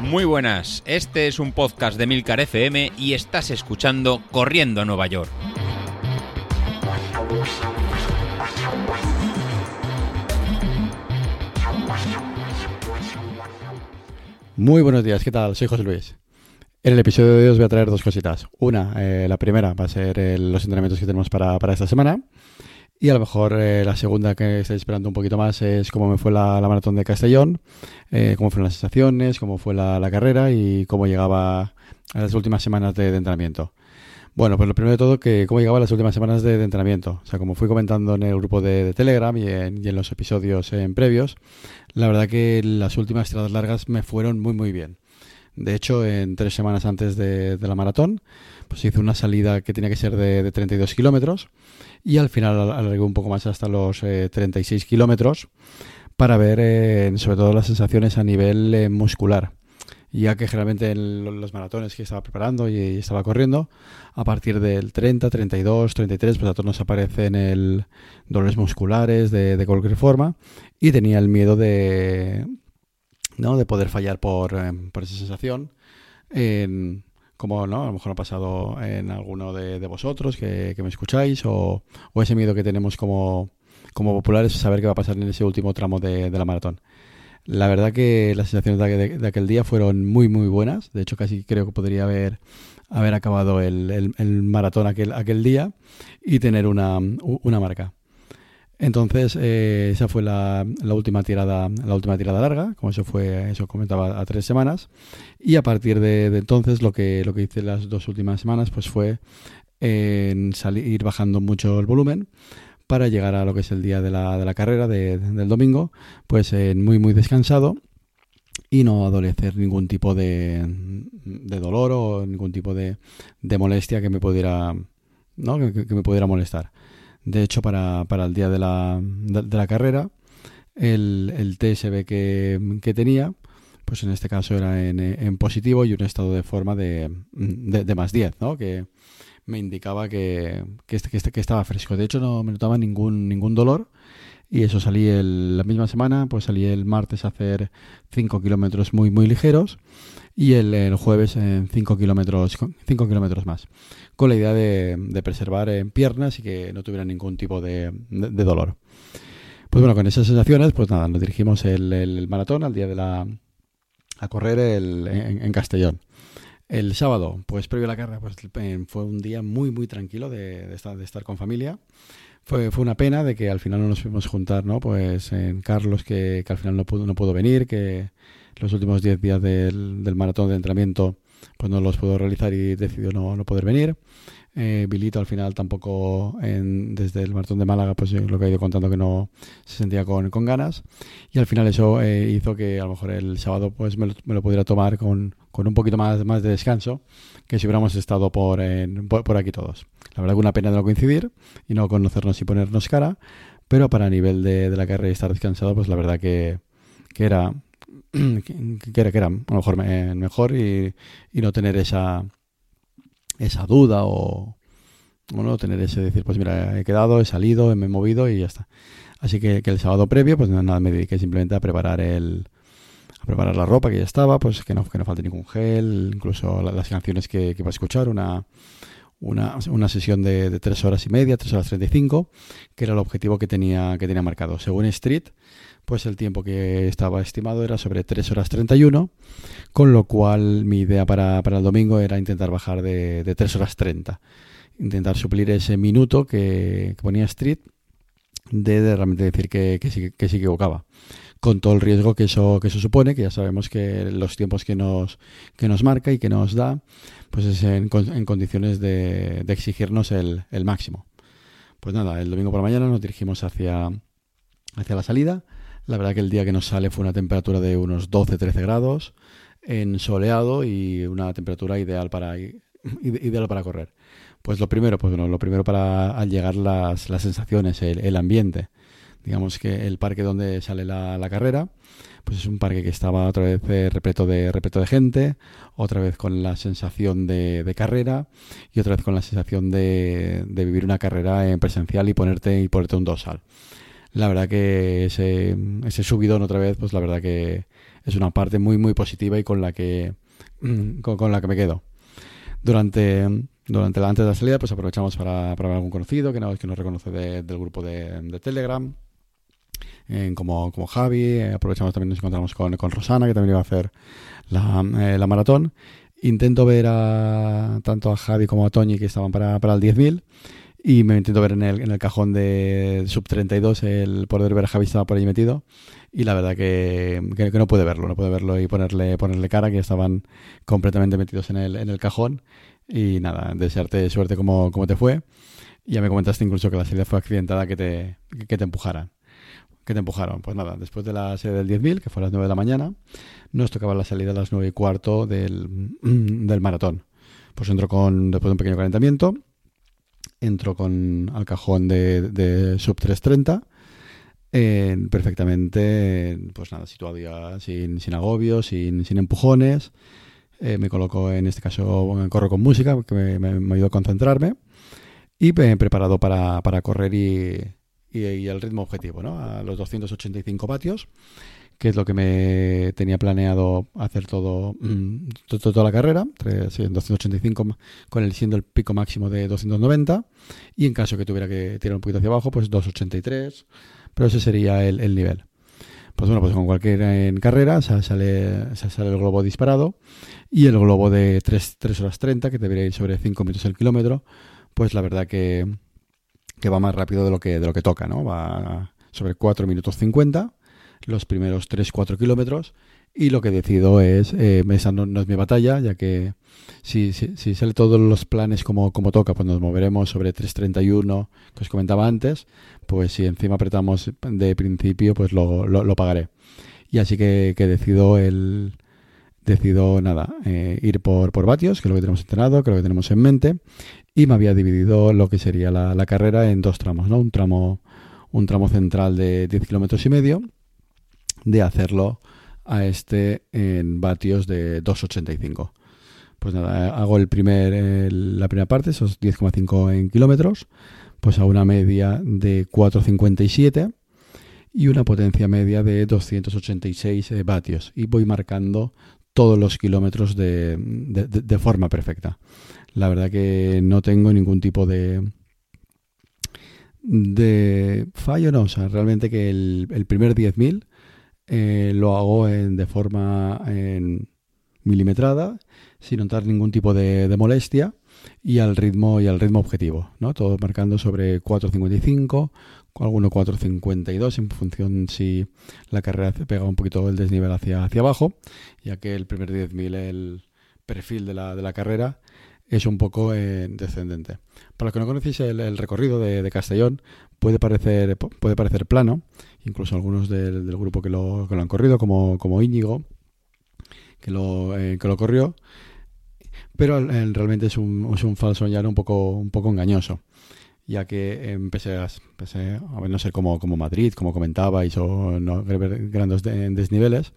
Muy buenas, este es un podcast de Milcar FM y estás escuchando Corriendo a Nueva York. Muy buenos días, ¿qué tal? Soy José Luis. En el episodio de hoy os voy a traer dos cositas. Una, eh, la primera va a ser eh, los entrenamientos que tenemos para, esta semana. Y a lo mejor eh, la segunda que estáis esperando un poquito más es cómo me fue la, maratón de Castellón, cómo fueron las sensaciones, cómo fue la, carrera y cómo llegaba a las últimas semanas de, entrenamiento. Bueno, pues lo primero de todo, que cómo llegaba a las últimas semanas de, entrenamiento. O sea, como fui comentando en el grupo de, Telegram y en, los episodios en previos, la verdad que las últimas tiradas largas me fueron muy, muy bien. De hecho, en tres semanas antes de, la maratón, pues hice una salida que tenía que ser de, 32 kilómetros y al final alargué un poco más hasta los 36 eh, kilómetros para ver eh, sobre todo las sensaciones a nivel eh, muscular. Ya que generalmente en los maratones que estaba preparando y, estaba corriendo, a partir del 30, 32, 33, pues a todos nos aparecen el dolores musculares de cualquier forma y tenía el miedo de, ¿no? De poder fallar por, eh, por esa sensación. Como ¿no? a lo mejor ha pasado en alguno de, vosotros que, me escucháis, o, o, ese miedo que tenemos como, como populares saber qué va a pasar en ese último tramo de, la maratón. La verdad que las sensaciones de, aquel día fueron muy, muy buenas. De hecho, casi creo que podría haber, haber acabado el, el, maratón aquel, aquel día y tener una, una marca. Entonces, eh, esa fue la, última tirada, la última tirada larga, como eso fue, eso comentaba, a tres semanas. Y a partir de, entonces, lo que, lo que hice las dos últimas semanas, pues fue en salir, ir bajando mucho el volumen para llegar a lo que es el día de la, de la carrera del domingo, pues muy, muy descansado y no adolecer ningún tipo de, de dolor o ningún tipo de, de molestia que me pudiera, ¿no? que me pudiera molestar. De hecho, para, para el día de la, de, la carrera, el, el TSB que, que, tenía, pues en este caso era en, en positivo y un estado de forma de, de, más 10, ¿no? Que me indicaba que, que, este, que, que, estaba fresco. De hecho, no me notaba ningún, ningún dolor. Y eso salí el, la misma semana, pues salí el martes a hacer 5 kilómetros muy, muy ligeros y el, jueves en 5 kilómetros, 5 kilómetros más, con la idea de, preservar en piernas y que no tuviera ningún tipo de, de, dolor. Pues bueno, con esas sensaciones, pues nada, nos dirigimos el, el, maratón al día de la... a correr el, en, Castellón. El sábado, pues previo a la carrera, pues fue un día muy, muy tranquilo de, estar, con familia. Fue, fue una pena de que al final no nos pudimos juntar, ¿no? Pues en Carlos, que, que al final no pudo, no pudo venir, que los últimos 10 días del, del, maratón de entrenamiento pues no los pudo realizar y decidió no, no poder venir. Eh, Bilito al final tampoco en, desde el maratón de Málaga pues lo que ha ido contando que no se sentía con, con ganas y al final eso eh, hizo que a lo mejor el sábado pues me lo, me lo pudiera tomar con, con, un poquito más, más de descanso que si hubiéramos estado por, en, por, por, aquí todos. La verdad que una pena de no coincidir y no conocernos y ponernos cara, pero para nivel de, de la carrera y estar descansado pues la verdad que, que era que, era, que era a lo mejor mejor y, y, no tener esa, esa duda o, no tener ese decir, pues mira, he quedado, he salido, me he movido y ya está. Así que, el sábado previo, pues nada, me dediqué simplemente a preparar el a preparar la ropa que ya estaba, pues que no, que no falte ningún gel, incluso las canciones que, que iba a escuchar, una, una, una sesión de, de, tres horas y media, tres horas treinta y cinco, que era el objetivo que tenía, que tenía marcado. Según Street, pues el tiempo que estaba estimado era sobre 3 horas 31, con lo cual mi idea para, para el domingo era intentar bajar de, de 3 horas 30, intentar suplir ese minuto que, ponía Street de, realmente decir que, que, sí, que se equivocaba. Con todo el riesgo que eso que eso supone, que ya sabemos que los tiempos que nos que nos marca y que nos da, pues es en, en condiciones de, de exigirnos el, el, máximo. Pues nada, el domingo por la mañana nos dirigimos hacia hacia la salida la verdad que el día que nos sale fue una temperatura de unos 12-13 grados, en soleado y una temperatura ideal para, ideal para correr. Pues lo primero, pues bueno, lo primero para al llegar las, las sensaciones, el, ambiente. Digamos que el parque donde sale la, carrera, pues es un parque que estaba otra vez eh, repleto de repleto de gente, otra vez con la sensación de, de carrera y otra vez con la sensación de, de, vivir una carrera en presencial y ponerte y ponerte un dorsal. La verdad que ese, ese subidón otra vez, pues la verdad que es una parte muy, muy positiva y con la que, con, la que me quedo. Durante, durante la, antes de la salida, pues aprovechamos para, para ver algún conocido que nos, que nos reconoce del grupo de, Telegram. como, como Javi, eh, aprovechamos también nos encontramos con, con Rosana, que también iba a hacer la, eh, la maratón. Intento ver a tanto a Javi como a Toñi que estaban para, para el 10.000 y me intento ver en el, en el cajón de sub 32 el poder ver a Javi estaba por ahí metido y la verdad que, que, no puede verlo, no puede verlo y ponerle, ponerle cara que estaban completamente metidos en el, en el cajón y nada, desearte suerte como, como te fue. Ya me comentaste incluso que la salida fue accidentada que te, que te empujaran. Que te empujaron. Pues nada, después de la serie del 10.000, que fue a las 9 de la mañana, nos tocaba la salida a las 9 y cuarto del, del maratón. Pues entro con, después de un pequeño calentamiento, entro con al cajón de, sub 330 eh, perfectamente, pues nada, situado ya sin, sin agobios, sin, sin empujones. Eh, me coloco, en este caso, corro con música, que me, me, ayuda a concentrarme. Y preparado para, para correr y, y, el ritmo objetivo, ¿no? A los 285 vatios, que es lo que me tenía planeado hacer todo, mm, toda la carrera, 285 con el siendo el pico máximo de 290 y en caso que tuviera que tirar un poquito hacia abajo, pues 283, pero ese sería el, nivel. Pues bueno, pues con cualquier en carrera sale, sale el globo disparado y el globo de 3, 3 horas 30, que debería ir sobre 5 minutos el kilómetro, pues la verdad que, que va más rápido de lo que, de lo que toca, ¿no? Va sobre 4 minutos 50 los primeros 3-4 kilómetros y lo que decido es, eh, esa no, es mi batalla, ya que si, si, sale todos los planes como, como toca, pues nos moveremos sobre 3.31 que os comentaba antes, pues si encima apretamos de principio, pues lo, lo, pagaré. Y así que, que decido el decido nada, eh, ir por, por vatios, que es lo que tenemos entrenado, que es lo que tenemos en mente, y me había dividido lo que sería la, la carrera en dos tramos, ¿no? Un tramo, un tramo central de 10 kilómetros y medio, de hacerlo a este en vatios de 2,85. Pues nada, hago el primer, la primera parte, esos 10,5 en kilómetros, pues a una media de 4,57 y una potencia media de 286 eh, vatios. Y voy marcando todos los kilómetros de, de, forma perfecta. La verdad que no tengo ningún tipo de, de fallo, no. O sea, realmente que el, el primer 10.000 eh, lo hago en, de forma en milimetrada, sin notar ningún tipo de, molestia y al ritmo y al ritmo objetivo, ¿no? Todo marcando sobre 4.55, alguno 4.52 en función si la carrera pega un poquito el desnivel hacia, hacia abajo, ya que el primer 10.000 el perfil de la, de la carrera es un poco eh, descendente. Para los que no conocéis el, recorrido de, Castellón, puede parecer, puede parecer plano, incluso algunos del, grupo que lo, que lo, han corrido, como, como Íñigo, que lo, eh, que lo corrió, pero realmente es un, un falso llano un poco, un poco engañoso. Ya que empecé a, empecé a no como, como Madrid, como comentabais, o no, grandes desniveles,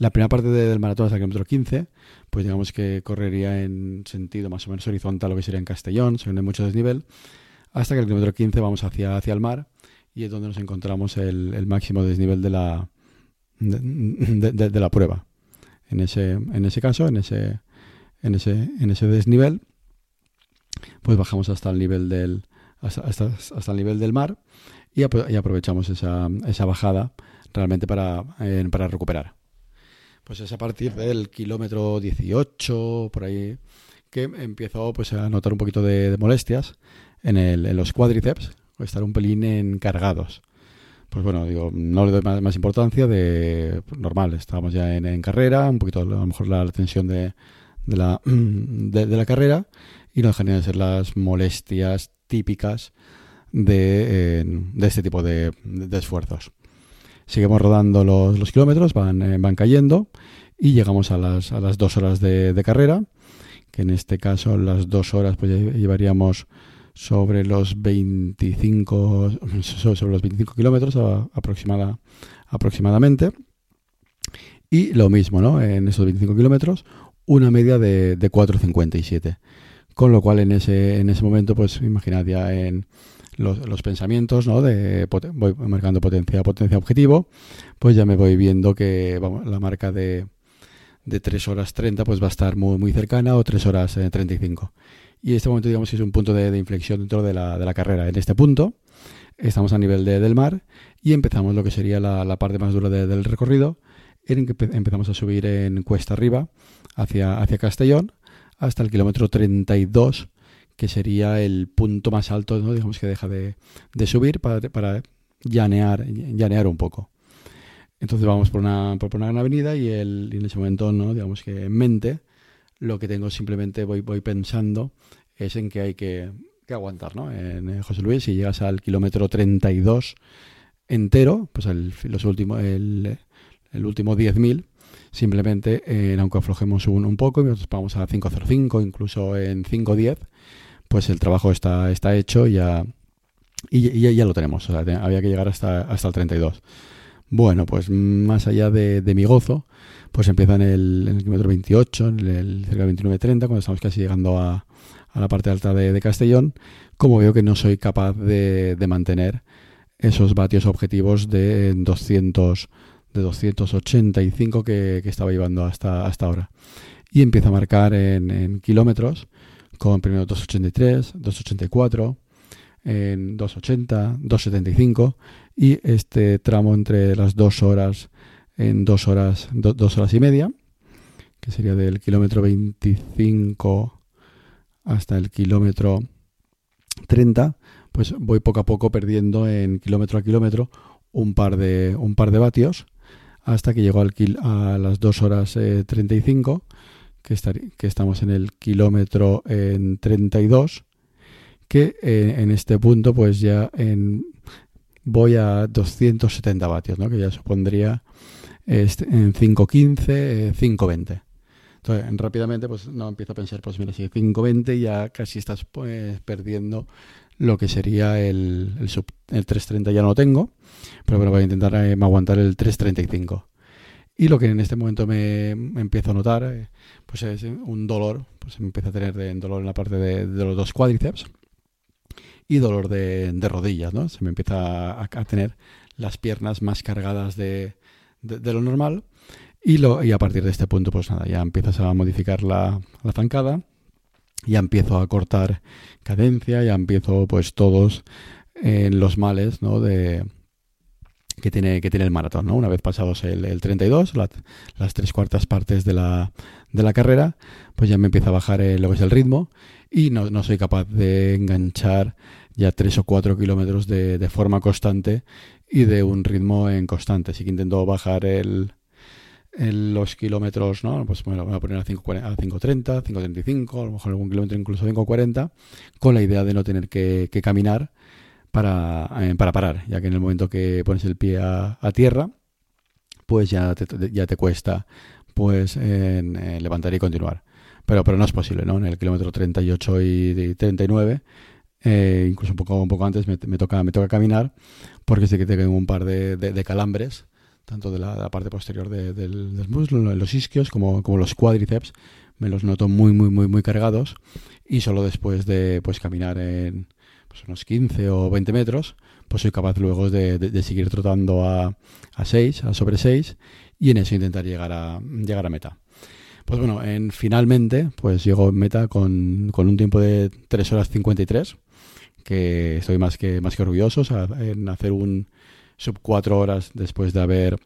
la primera parte del maratón hasta el kilómetro 15, pues digamos que correría en sentido más o menos horizontal lo que sería en Castellón, según mucho desnivel, hasta que el kilómetro 15 vamos hacia, hacia el mar y es donde nos encontramos el, máximo desnivel de la, de, la prueba. En ese, en ese caso, en ese, en ese, en ese desnivel, pues bajamos hasta el nivel del, hasta, hasta, el nivel del mar y, aprovechamos esa, esa bajada realmente para, para recuperar. Pues es a partir del kilómetro 18, por ahí, que empiezo pues, a notar un poquito de, molestias en, el, en los cuádriceps, estar un pelín encargados. Pues bueno, digo, no le doy más, importancia de pues, normal, estábamos ya en, carrera, un poquito a lo mejor la, tensión de, la, de, la carrera y no dejan de ser las molestias típicas de, de este tipo de esfuerzos. Seguimos rodando los, kilómetros, van, eh, van cayendo y llegamos a las, a las dos horas de, carrera, que en este caso las dos horas pues llevaríamos sobre los 25 sobre los 25 kilómetros aproximada, aproximadamente y lo mismo ¿no? en esos 25 kilómetros una media de, de 4.57 con lo cual en ese en ese momento pues imaginad ya en los, pensamientos, ¿no? De, voy marcando potencia, potencia objetivo, pues ya me voy viendo que la marca de, de 3 horas 30 pues va a estar muy, muy cercana o 3 horas 35. Eh, y este momento digamos es un punto de, inflexión dentro de la, de la, carrera. En este punto estamos a nivel de, del mar y empezamos lo que sería la, la parte más dura del recorrido, en que empezamos a subir en cuesta arriba hacia, hacia Castellón hasta el kilómetro 32 que sería el punto más alto, ¿no? digamos que deja de, de subir para, para llanear, llanear un poco. Entonces vamos por una, por una gran avenida y, el, en ese momento, ¿no? digamos que en mente, lo que tengo simplemente voy, voy pensando es en que hay que, que aguantar. ¿no? En eh, José Luis, si llegas al kilómetro 32 entero, pues el, los últimos, el, el último 10.000, simplemente, eh, aunque aflojemos un, un poco, y vamos a 5.05, incluso en 5.10, pues el trabajo está, está hecho ya, y, ya, lo tenemos. O sea, había que llegar hasta, hasta el 32. Bueno, pues más allá de, mi gozo, pues empieza en el, kilómetro 28, en el, cerca del 29-30, cuando estamos casi llegando a, a la parte alta de, Castellón, como veo que no soy capaz de, de mantener esos vatios objetivos de 200 de 285 que, que estaba llevando hasta, hasta ahora. Y empieza a marcar en kilómetros con primero 283, 284, en 280, 275 y este tramo entre las dos horas en dos horas, dos horas y media, que sería del kilómetro 25 hasta el kilómetro 30, pues voy poco a poco perdiendo en kilómetro a kilómetro un par de, un par de vatios hasta que llego al a las 2 horas 35 que, que estamos en el kilómetro en 32, que eh, en este punto pues ya en, voy a 270 vatios, ¿no? que ya supondría este, en 5.15, 5.20. Eh, Entonces, rápidamente, pues no empiezo a pensar, pues mira, si 5.20 ya casi estás pues, perdiendo lo que sería el, el 3.30 ya no lo tengo, pero bueno, voy a intentar eh, aguantar el 3.35. Y lo que en este momento me, empiezo a notar, eh, pues es un dolor, pues me empiezo a tener de, dolor en la parte de, los dos cuádriceps y dolor de, rodillas, ¿no? Se me empieza a, tener las piernas más cargadas de, lo normal y, lo, y a partir de este punto, pues nada, ya empiezas a modificar la, la zancada, ya empiezo a cortar cadencia, ya empiezo pues todos en los males, ¿no? De, que tiene, que tiene el maratón. ¿no? Una vez pasados el, el 32, las tres cuartas partes de la, de la carrera, pues ya me empieza a bajar el, que es el ritmo y no, no soy capaz de enganchar ya tres o cuatro kilómetros de, de, forma constante y de un ritmo en constante. Así que intento bajar el, los kilómetros, ¿no? Pues bueno, voy a poner a 5.30, 5.35, a lo mejor algún kilómetro incluso 5.40, con la idea de no tener que caminar para, eh, para parar, ya que en el momento que pones el pie a, tierra, pues ya te, ya te cuesta pues en, levantar y continuar. Pero, pero no es posible, ¿no? En el kilómetro 38 y 39, eh, incluso un poco, un poco antes, me, toca, me toca caminar, porque sé que tengo un par de, de, calambres, tanto de la, parte posterior del, del, muslo, los isquios, como, como los cuádriceps, me los noto muy, muy, muy, muy cargados, y solo después de pues caminar en pues unos 15 o 20 metros, pues soy capaz luego de, seguir trotando a, a 6, a sobre 6, y en eso intentar llegar a, llegar a meta. Pues bueno, en, finalmente, pues llego en meta con, con un tiempo de 3 horas 53, que estoy más que, más que orgulloso en hacer un sub 4 horas después de haber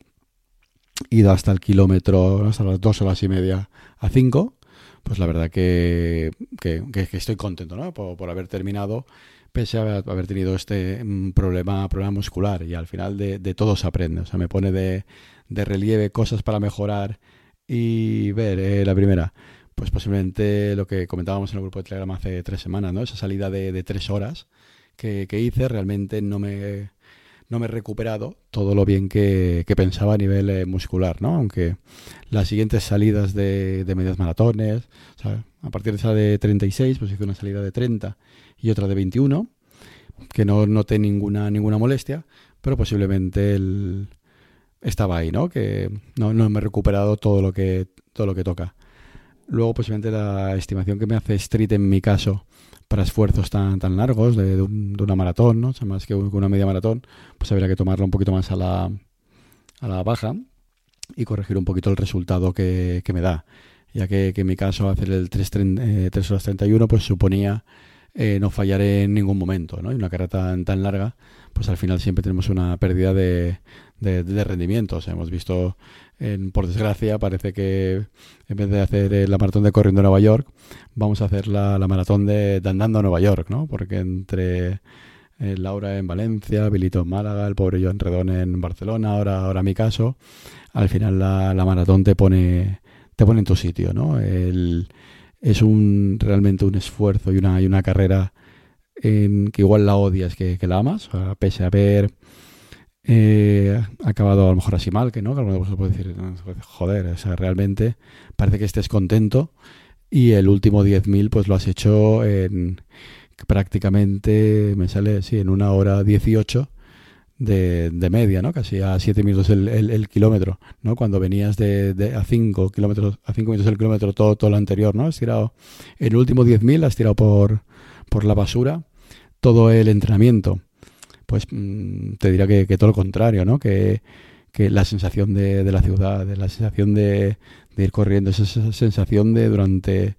ido hasta el kilómetro, hasta las 2 horas y media a 5, pues la verdad que, que, estoy contento ¿no? por, por haber terminado pese a haber tenido este mm, problema, problema muscular y al final de, todo se aprende. O sea, me pone de, relieve cosas para mejorar y ver eh, la primera. Pues posiblemente lo que comentábamos en el grupo de Telegram hace tres semanas, ¿no? Esa salida de, tres horas que, hice realmente no me, no me he recuperado todo lo bien que, pensaba a nivel eh, muscular, ¿no? Aunque las siguientes salidas de, de medias maratones, a partir de esa de 36, pues hice una salida de 30 y otra de 21, que no noté ninguna, ninguna molestia, pero posiblemente el, estaba ahí, ¿no? Que no, no me he recuperado todo lo que, todo lo que toca. Luego, posiblemente la estimación que me hace Street en mi caso para esfuerzos tan, tan largos de, una maratón, ¿no? O sea, más que una media maratón, pues habría que tomarlo un poquito más a la, a la baja y corregir un poquito el resultado que, me da. Ya que, en mi caso hacer el 3, 3 horas 31 pues suponía eh, no fallar en ningún momento, ¿no? Y una carrera tan, tan larga, pues al final siempre tenemos una pérdida de, de, rendimientos. Hemos visto, en, por desgracia, parece que en vez de hacer la maratón de corriendo a Nueva York, vamos a hacer la, la maratón de, andando a Nueva York, ¿no? Porque entre eh, Laura en Valencia, Bilito en Málaga, el pobre Joan Redón en Barcelona, ahora, ahora mi caso, al final la, la maratón te pone, te pone en tu sitio, ¿no? El, es un realmente un esfuerzo y una, y una carrera en que igual la odias que, la amas, pese a haber eh, acabado a lo mejor así mal, que no, que alguno puede decir, joder, o sea, realmente parece que estés contento y el último 10.000 pues lo has hecho en prácticamente, me sale, sí, en una hora 18 de, de media, ¿no? Casi a 7 minutos el, el, kilómetro, ¿no? Cuando venías de, de, a 5 kilómetros, a 5 minutos el kilómetro todo, todo lo anterior, ¿no? Has tirado, el último 10.000 has tirado por, por la basura todo el entrenamiento pues mm, te diría que, todo lo contrario, ¿no? Que, la sensación de, la ciudad, de la sensación de, ir corriendo, esa, sensación de durante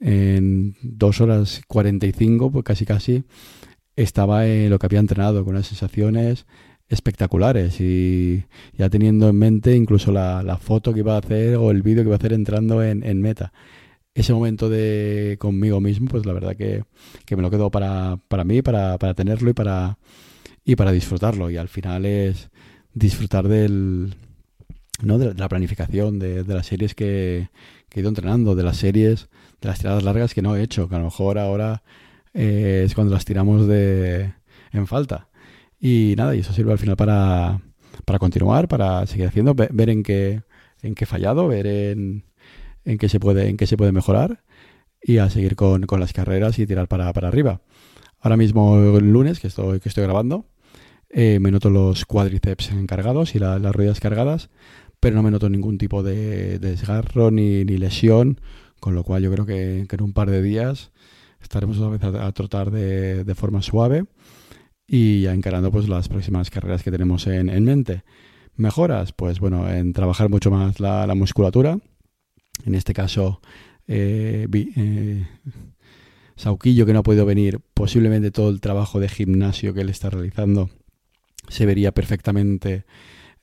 en dos horas 45, pues casi casi estaba en lo que había entrenado, con unas sensaciones espectaculares y ya teniendo en mente incluso la, foto que iba a hacer o el vídeo que iba a hacer entrando en, meta. Ese momento de conmigo mismo, pues la verdad que, me lo quedo para, para mí, para, para tenerlo y para, y para disfrutarlo. Y al final es disfrutar del, ¿no? de, la planificación, de, las series que, he ido entrenando, de las series, de las tiradas largas que no he hecho, que a lo mejor ahora eh, es cuando las tiramos de en falta. Y nada, y eso sirve al final para, para continuar, para seguir haciendo, ver, en qué en qué he fallado, ver en, en qué se puede en qué se puede mejorar y a seguir con, con las carreras y tirar para, para arriba. Ahora mismo el lunes que estoy que estoy grabando, eh, me noto los cuádriceps encargados y las rodillas cargadas, pero no me noto ningún tipo de, desgarro ni, lesión, con lo cual yo creo que, en un par de días estaremos otra vez a, trotar de, forma suave y ya encarando pues las próximas carreras que tenemos en, mente. Mejoras, pues bueno, en trabajar mucho más la, musculatura. En este caso, eh, eh, Sauquillo, que no ha podido venir, posiblemente todo el trabajo de gimnasio que él está realizando se vería perfectamente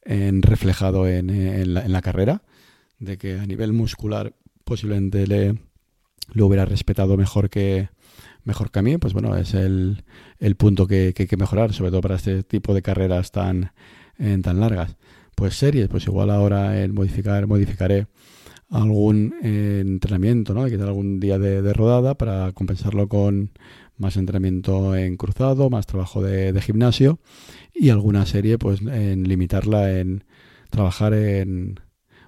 en, reflejado en, la, carrera, de que a nivel muscular posiblemente le, lo hubiera respetado mejor que, mejor que a mí, pues bueno, es el, el punto que, hay que mejorar, sobre todo para este tipo de carreras tan, tan largas. Pues series, pues igual ahora en modificar, modificaré algún eh, entrenamiento, ¿no? Hay que tener algún día de, rodada para compensarlo con más entrenamiento en cruzado, más trabajo de, gimnasio y alguna serie, pues en limitarla en trabajar en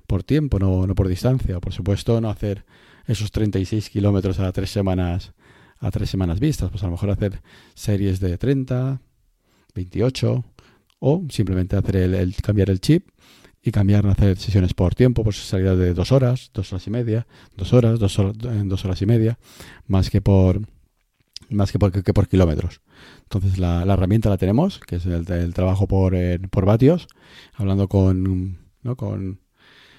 por tiempo, no, no por distancia. Por supuesto, no hacer esos 36 kilómetros a tres semanas a tres semanas vistas, pues a lo mejor hacer series de 30, 28 o simplemente hacer el cambiar el chip y cambiar a hacer sesiones por tiempo, pues salida de dos horas, dos horas y media, dos horas, dos horas, dos horas y media, más que por más que por, que por kilómetros. Entonces la, la, herramienta la tenemos, que es el, trabajo por, eh, por vatios, hablando con, ¿no? con,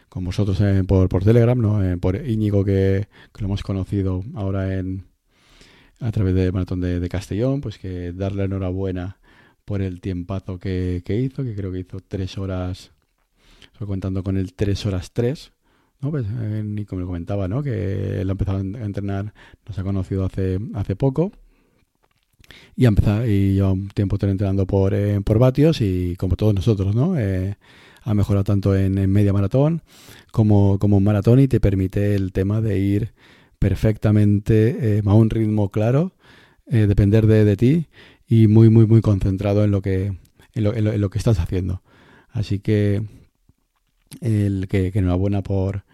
con vosotros eh, por, por Telegram, ¿no? Eh, por Íñigo que, que, lo hemos conocido ahora en a través de Maratón de, de Castellón, pues que darle enhorabuena por el tiempazo que, que hizo, que creo que hizo tres horas Estoy contando con el 3 horas 3. ¿No? Pues, eh, Nico me lo comentaba, ¿no? Que él ha empezado a entrenar, nos ha conocido hace, hace poco. Y ha empezado, y lleva un tiempo entrenando por, eh, por vatios y como todos nosotros, ¿no? Eh, ha mejorado tanto en, media maratón como, como en maratón y te permite el tema de ir perfectamente a un ritmo claro, depender de, de, ti y muy, muy, muy concentrado en lo que, en lo que estás haciendo. Así que el que, que enhorabuena por,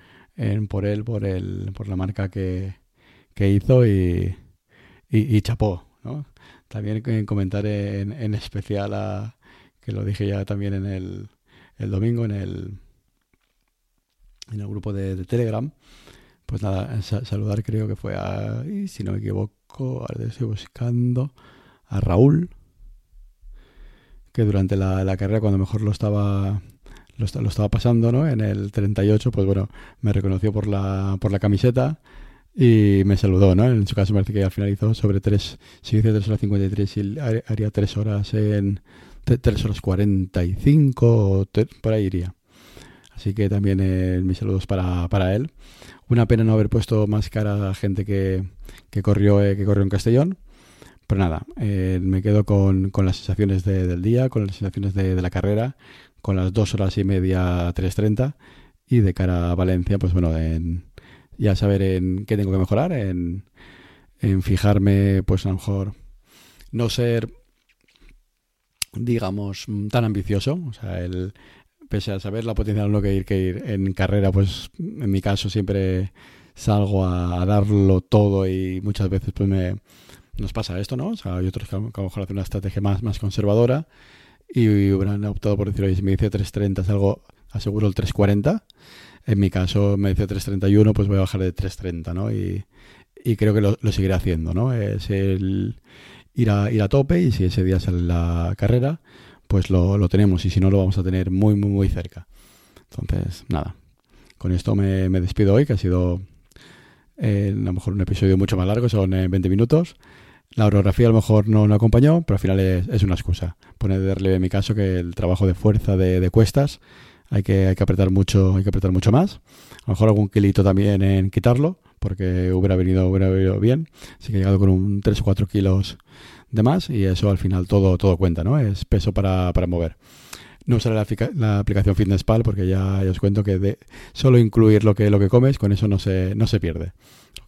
por él, por, el, por la marca que, que hizo y, y, chapó. ¿no? También comentar en, en especial a, que lo dije ya también en el, el domingo en el, en el grupo de, Telegram, pues nada, saludar creo que fue a, si no me equivoco, ahora estoy buscando, a Raúl, que durante la, carrera, cuando mejor lo estaba, lo, estaba pasando, ¿no? En el 38, pues bueno, me reconoció por la, por la camiseta y me saludó, ¿no? En su caso me parece que al final hizo sobre 3, si dice 3 horas 53 y haría 3 horas en 3 horas 45 o por ahí iría. Así que también eh, mis saludos para, para, él. Una pena no haber puesto más cara a gente que, que corrió, eh, que corrió en Castellón. Pero nada, eh, me quedo con, con las sensaciones del día, con las sensaciones de, de, la carrera, con las dos horas y media 3.30 y de cara a Valencia, pues bueno, en, ya saber en qué tengo que mejorar, en, en fijarme, pues a lo mejor no ser, digamos, tan ambicioso, o sea, el, pese a saber la potencia de lo que ir, que ir en carrera, pues en mi caso siempre salgo a, darlo todo y muchas veces pues me nos pasa esto, ¿no? O sea, hay otros que a lo mejor hacen una estrategia más, más conservadora y, hubieran optado por decir, oye, si me dice 3.30 algo aseguro el 3.40. En mi caso me dice 3.31, pues voy a bajar de 3.30, ¿no? Y, y creo que lo, lo, seguiré haciendo, ¿no? Es el ir a, ir a tope y si ese día sale la carrera, pues lo, tenemos y si no lo vamos a tener muy, muy, muy cerca. Entonces, nada, con esto me, despido hoy, que ha sido eh, a lo mejor un episodio mucho más largo, son 20 eh, minutos. La orografía a lo mejor no, no acompañó, pero al final es, una excusa. Pone de relieve en mi caso que el trabajo de fuerza de, cuestas hay que, hay que apretar mucho, hay que apretar mucho más. A lo mejor algún kilito también en quitarlo, porque hubiera venido, hubiera venido bien. Así que he llegado con un 3 o 4 kilos de más y eso al final todo, todo cuenta, ¿no? Es peso para, para mover. No usaré la, la, aplicación FitnessPal porque ya, os cuento que de solo incluir lo que, lo que comes, con eso no se, no se pierde.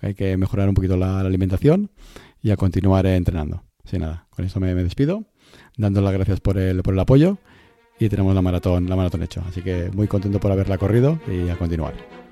Hay que mejorar un poquito la, alimentación y a continuar entrenando. Sin nada, con eso me, me, despido, dando las gracias por el, por el apoyo y tenemos la maratón, la maratón hecho. Así que muy contento por haberla corrido y a continuar.